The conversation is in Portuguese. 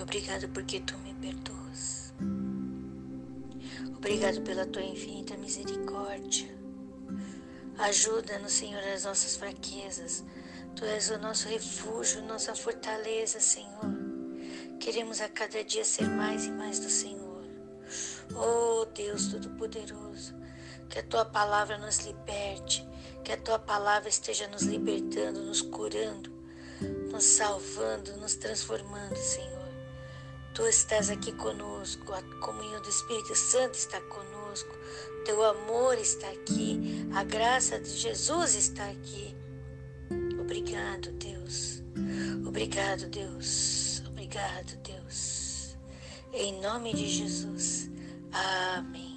Obrigado porque tu me perdoas. Obrigado pela tua infinita misericórdia. Ajuda-nos, Senhor, as nossas fraquezas. Tu és o nosso refúgio, nossa fortaleza, Senhor. Queremos a cada dia ser mais e mais do Senhor. Oh Deus Todo-Poderoso, que a tua palavra nos liberte, que a tua palavra esteja nos libertando, nos curando, nos salvando, nos transformando, Senhor. Tu estás aqui conosco, a comunhão do Espírito Santo está conosco, teu amor está aqui, a graça de Jesus está aqui. Obrigado, Deus. Obrigado, Deus. Obrigado, Deus. Em nome de Jesus. Amém.